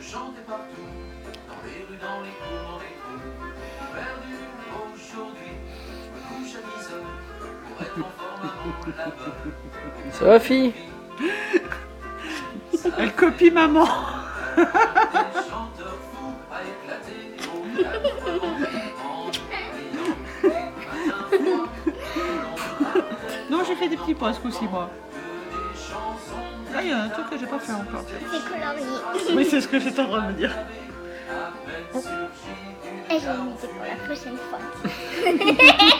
chanter partout, dans les rues, dans les cours, dans les trous. Perdu aujourd'hui, je me couche à 10 heures pour être en forme avant là-bas. Sophie Elle copie maman. Non, j'ai fait des petits pois ce coup-ci, moi. Là, il y a un truc que j'ai pas fait encore. C'est colorié. Oui, c'est ce que j'étais en train de me dire. Et je vais le mettre pour la prochaine fois.